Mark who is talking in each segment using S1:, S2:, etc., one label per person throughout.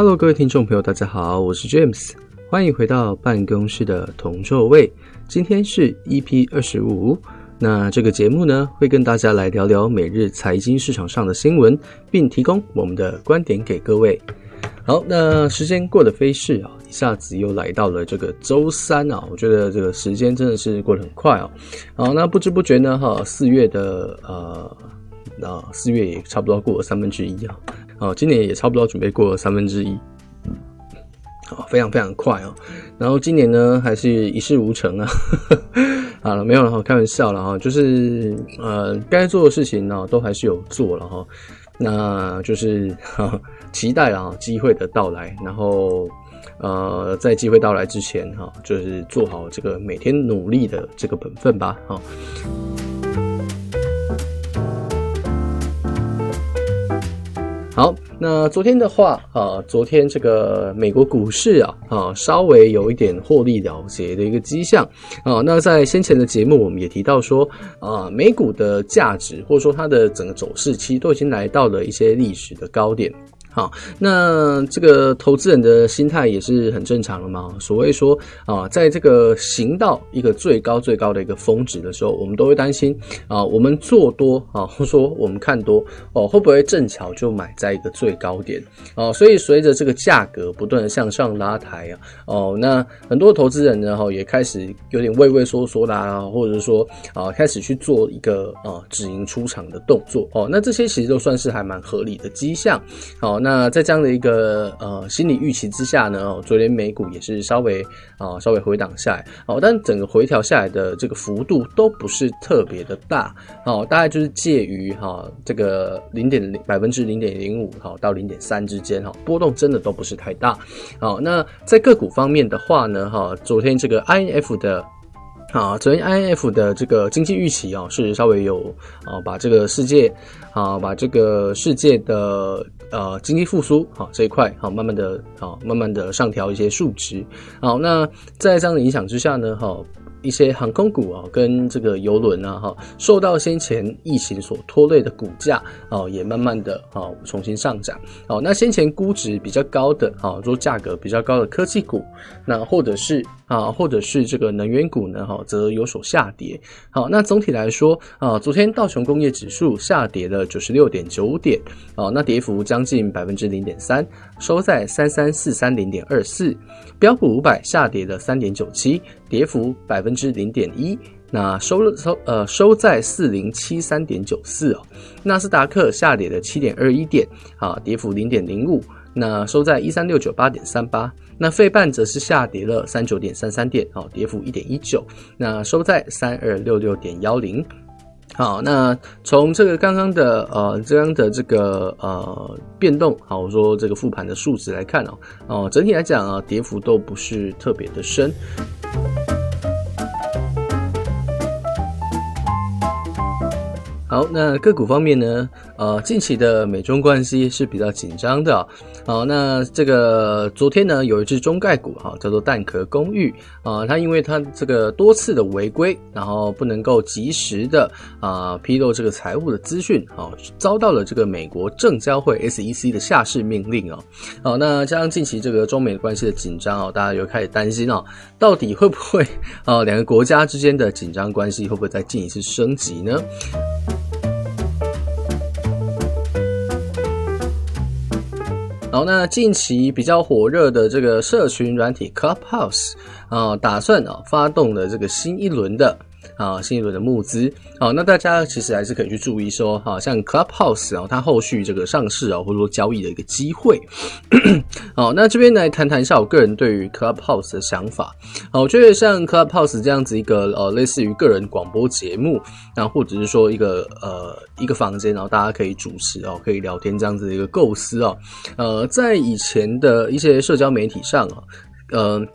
S1: Hello，各位听众朋友，大家好，我是 James，欢迎回到办公室的同座位。今天是 EP 二十五，那这个节目呢，会跟大家来聊聊每日财经市场上的新闻，并提供我们的观点给各位。好，那时间过得飞逝啊，一下子又来到了这个周三啊，我觉得这个时间真的是过得很快哦。好，那不知不觉呢，哈，四月的呃，那，四月也差不多过了三分之一啊。哦，今年也差不多准备过了三分之一，好，非常非常快哦。然后今年呢，还是一事无成啊。好了，没有了哈，开玩笑了哈，就是呃，该做的事情呢，都还是有做了哈。那就是哈，期待啊机会的到来，然后呃，在机会到来之前哈，就是做好这个每天努力的这个本分吧，哈。好，那昨天的话啊，昨天这个美国股市啊啊，稍微有一点获利了结的一个迹象啊。那在先前的节目，我们也提到说啊，美股的价值或者说它的整个走势，其实都已经来到了一些历史的高点。好，那这个投资人的心态也是很正常的嘛。所谓说啊，在这个行到一个最高最高的一个峰值的时候，我们都会担心啊，我们做多啊，或说我们看多哦，会不会正巧就买在一个最高点哦？所以随着这个价格不断的向上拉抬啊，哦，那很多投资人呢，哈，也开始有点畏畏缩缩啦，或者说啊，开始去做一个啊止盈出场的动作哦。那这些其实都算是还蛮合理的迹象，好。那那在这样的一个呃心理预期之下呢，哦昨天美股也是稍微啊、稍微回档下来，哦，但整个回调下来的这个幅度都不是特别的大，哦，大概就是介于哈、哦、这个零点零百分之零点零五哈到零点三之间哈，波动真的都不是太大，好，那在个股方面的话呢，哈，昨天这个 INF 的。啊，昨天 INF 的这个经济预期啊，是稍微有啊，把这个世界啊，把这个世界的呃经济复苏啊这一块啊，慢慢的啊，慢慢的上调一些数值。好，那在这样的影响之下呢，哈。一些航空股啊，跟这个游轮啊，哈，受到先前疫情所拖累的股价啊，也慢慢的啊重新上涨。哦，那先前估值比较高的啊，说价格比较高的科技股，那或者是啊，或者是这个能源股呢，哈，则有所下跌。好，那总体来说啊，昨天道琼工业指数下跌了九十六点九点，啊，那跌幅将近百分之零点三，收在三三四三零点二四。标普五百下跌了三点九七，跌幅百分之零点一，那收了收呃收在四零七三点九四哦。纳斯达克下跌了七点二一点，啊，跌幅零点零五，那收在一三六九八点三八。那费半则是下跌了三九点三三点，啊，跌幅一点一九，那收在三二六六点幺零。好，那从这个刚刚的呃这样的这个呃变动，好，我说这个复盘的数值来看哦，哦，整体来讲啊，跌幅都不是特别的深。好，那个股方面呢？呃，近期的美中关系是比较紧张的。好，那这个昨天呢，有一只中概股哈，叫做蛋壳公寓啊，它因为它这个多次的违规，然后不能够及时的啊披露这个财务的资讯，啊，遭到了这个美国证交会 SEC 的下市命令哦。好，那加上近期这个中美关系的紧张哦，大家又开始担心哦，到底会不会啊两个国家之间的紧张关系会不会再进一次升级呢？然后呢近期比较火热的这个社群软体 Clubhouse 啊，打算啊发动了这个新一轮的。啊，新一轮的募资，好，那大家其实还是可以去注意说，哈，像 Clubhouse 啊，它后续这个上市啊，或者说交易的一个机会。好，那这边来谈谈一下我个人对于 Clubhouse 的想法。好，我觉得像 Clubhouse 这样子一个呃，类似于个人广播节目，然后或者是说一个呃一个房间，然后大家可以主持哦，可以聊天这样子的一个构思哦，呃，在以前的一些社交媒体上啊，呃，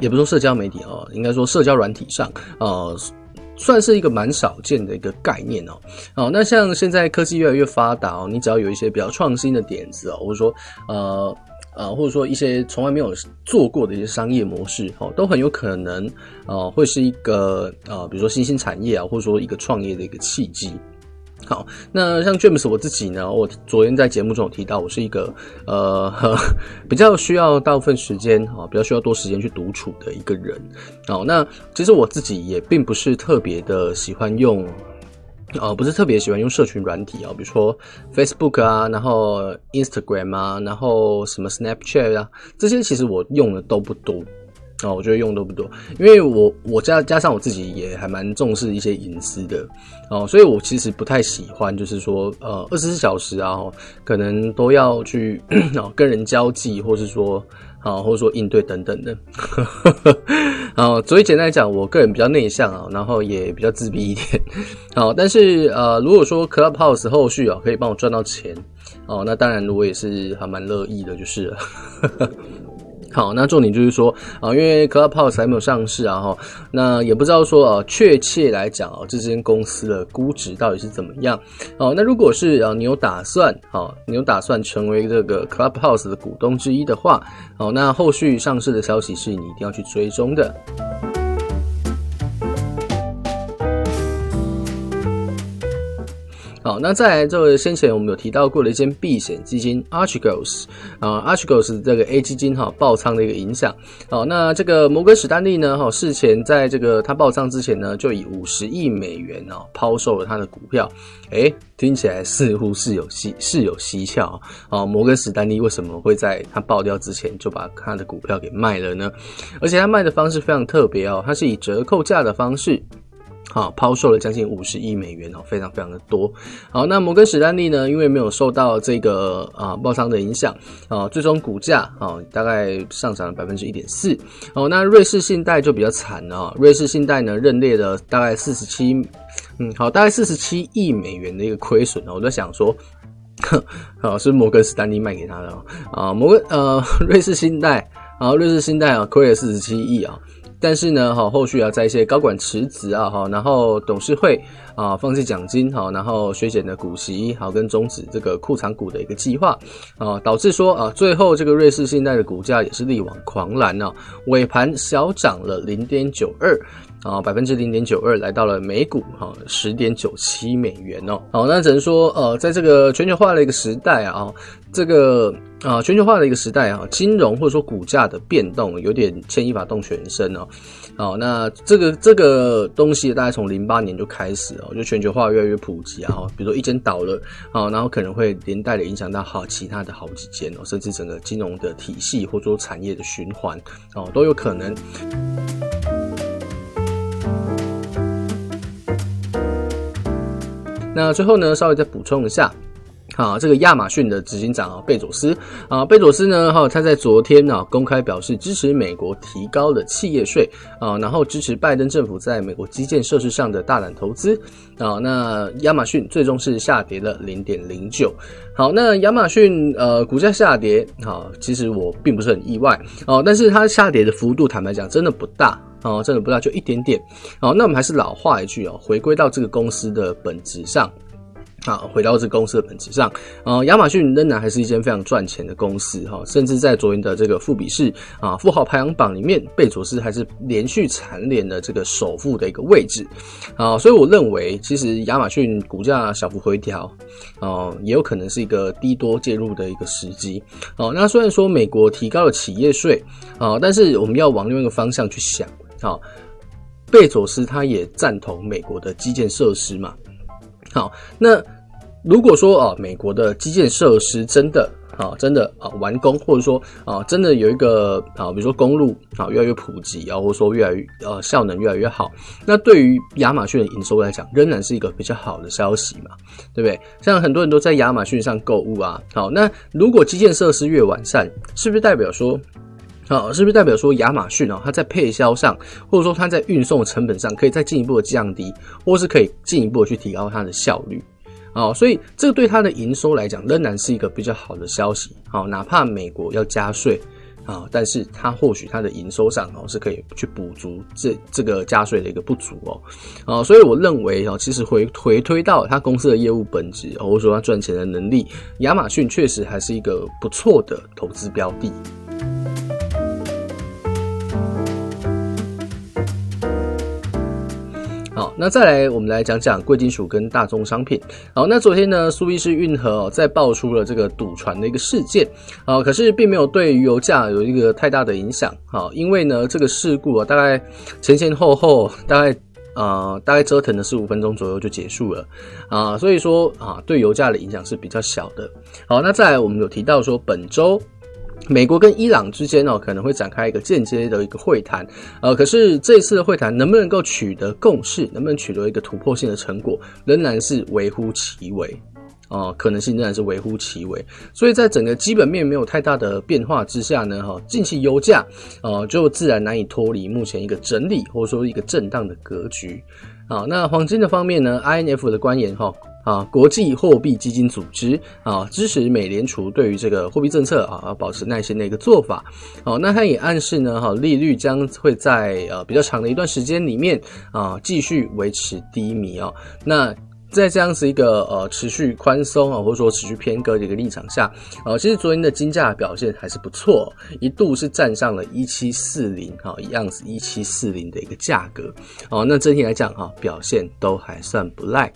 S1: 也不说社交媒体哦，应该说社交软体上，呃。算是一个蛮少见的一个概念哦。哦，那像现在科技越来越发达哦，你只要有一些比较创新的点子哦，或者说呃呃，或者说一些从来没有做过的一些商业模式哦，都很有可能呃会是一个呃，比如说新兴产业啊，或者说一个创业的一个契机。好，那像 James 我自己呢，我昨天在节目中有提到，我是一个呃 比较需要大部分时间啊，比较需要多时间去独处的一个人。好，那其实我自己也并不是特别的喜欢用，呃，不是特别喜欢用社群软体啊，比如说 Facebook 啊，然后 Instagram 啊，然后什么 Snapchat 啊，这些其实我用的都不多。哦，我觉得用都不多，因为我我加加上我自己也还蛮重视一些隐私的哦，所以我其实不太喜欢，就是说呃二十四小时啊，可能都要去 跟人交际，或是说啊，或者说应对等等的。啊，所以简单来讲，我个人比较内向啊，然后也比较自闭一点。好，但是呃，如果说 Clubhouse 后续啊可以帮我赚到钱哦，那当然我也是还蛮乐意的，就是了。好，那重点就是说啊，因为 Clubhouse 还没有上市啊，哈，那也不知道说啊，确切来讲啊，这间公司的估值到底是怎么样？哦，那如果是啊，你有打算，好，你有打算成为这个 Clubhouse 的股东之一的话，好，那后续上市的消息是你一定要去追踪的。好，那再来这个先前我们有提到过的一间避险基金 Archegos 啊，Archegos 这个 A 基金哈爆仓的一个影响。好，那这个摩根史丹利呢哈事前在这个它爆仓之前呢，就以五十亿美元哦抛售了它的股票。诶，听起来似乎是有蹊是有蹊跷啊。摩根史丹利为什么会在它爆掉之前就把它的股票给卖了呢？而且它卖的方式非常特别哦，它是以折扣价的方式。好，抛售了将近五十亿美元哦，非常非常的多。好，那摩根史丹利呢，因为没有受到这个啊爆仓的影响啊，最终股价啊大概上涨了百分之一点四。哦，那瑞士信贷就比较惨了，瑞士信贷呢认列了大概四十七，嗯，好，大概四十七亿美元的一个亏损哦。我在想说，哼 好，是摩根史丹利卖给他的啊，摩根呃 瑞士信贷啊，瑞士信贷啊亏了四十七亿啊。但是呢，哈，后续啊，在一些高管辞职啊，哈，然后董事会啊放弃奖金，哈，然后削减的股息，好，跟终止这个库藏股的一个计划，啊，导致说啊，最后这个瑞士信贷的股价也是力挽狂澜啊，尾盘小涨了零点九二。啊，百分之零点九二，来到了每股哈十点九七美元哦。好，那只能说，呃，在这个全球化的一个时代啊，这个啊全球化的一个时代啊，金融或者说股价的变动有点牵一发动全身哦。好，那这个这个东西大概从零八年就开始哦，就全球化越来越普及啊。比如说一间倒了啊，然后可能会连带的影响到好其他的好几间哦，甚至整个金融的体系或者说产业的循环哦都有可能。那最后呢，稍微再补充一下，啊，这个亚马逊的执行长啊，贝佐斯啊，贝佐斯呢，哈，他在昨天呢公开表示支持美国提高的企业税啊，然后支持拜登政府在美国基建设施上的大胆投资啊。那亚马逊最终是下跌了零点零九。好，那亚马逊呃股价下跌，好，其实我并不是很意外哦，但是它下跌的幅度，坦白讲，真的不大。哦，真的不大，就一点点。哦，那我们还是老话一句哦，回归到这个公司的本质上。啊，回到这公司的本质上。呃，亚马逊仍然还是一间非常赚钱的公司哈，甚至在昨天的这个富比士啊富豪排行榜里面，贝佐斯还是连续蝉联了这个首富的一个位置。啊，所以我认为，其实亚马逊股价小幅回调，哦，也有可能是一个低多介入的一个时机。哦，那虽然说美国提高了企业税，啊，但是我们要往另外一个方向去想。好，贝佐斯他也赞同美国的基建设施嘛。好，那如果说啊，美国的基建设施真的啊，真的啊完工，或者说啊，真的有一个啊，比如说公路啊越来越普及啊，或者说越来越呃效能越来越好，那对于亚马逊的营收来讲，仍然是一个比较好的消息嘛，对不对？像很多人都在亚马逊上购物啊。好，那如果基建设施越完善，是不是代表说？啊，是不是代表说亚马逊啊，它在配销上，或者说它在运送成本上，可以再进一步的降低，或是可以进一步的去提高它的效率？啊，所以这个对它的营收来讲，仍然是一个比较好的消息。好，哪怕美国要加税啊，但是它或许它的营收上哦是可以去补足这这个加税的一个不足哦。啊，所以我认为哦，其实回回推到它公司的业务本质，或者说它赚钱的能力，亚马逊确实还是一个不错的投资标的。好，那再来我们来讲讲贵金属跟大宗商品。好，那昨天呢，苏伊士运河哦，再爆出了这个堵船的一个事件，啊，可是并没有对油价有一个太大的影响，好，因为呢，这个事故啊，大概前前后后大概。呃，大概折腾了十五分钟左右就结束了啊，所以说啊，对油价的影响是比较小的。好，那再来我们有提到说，本周美国跟伊朗之间呢，可能会展开一个间接的一个会谈，呃，可是这一次的会谈能不能够取得共识，能不能取得一个突破性的成果，仍然是微乎其微。哦，可能性仍然是微乎其微，所以在整个基本面没有太大的变化之下呢，哈，近期油价，呃，就自然难以脱离目前一个整理或者说一个震荡的格局。啊，那黄金的方面呢，INF 的官员哈，啊，国际货币基金组织啊，支持美联储对于这个货币政策啊，保持耐心的一个做法。好，那它也暗示呢，哈，利率将会在呃比较长的一段时间里面啊，继续维持低迷哦。那在这样子一个呃持续宽松啊，或者说持续偏鸽的一个立场下，呃，其实昨天的金价表现还是不错，一度是站上了一七四零哈，一样是一七四零的一个价格哦。那整体来讲哈，表现都还算不赖。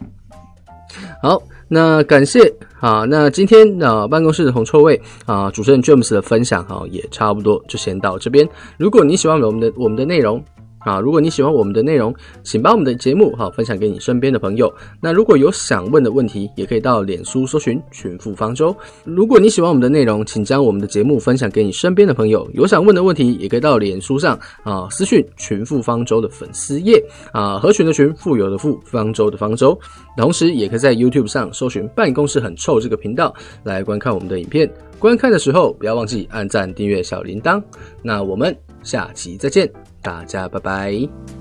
S1: 好，那感谢啊，那今天啊办公室的红臭味啊，主持人 James 的分享哈，也差不多就先到这边。如果你喜欢我们的我们的内容，啊，如果你喜欢我们的内容，请把我们的节目哈分享给你身边的朋友。那如果有想问的问题，也可以到脸书搜寻“群富方舟”。如果你喜欢我们的内容，请将我们的节目分享给你身边的朋友。有想问的问题，也可以到脸书上啊私讯“群富方舟”的粉丝页啊，合群的群，富有的富，方舟的方舟。同时，也可以在 YouTube 上搜寻“办公室很臭”这个频道来观看我们的影片。观看的时候，不要忘记按赞、订阅、小铃铛。那我们下期再见。大家拜拜。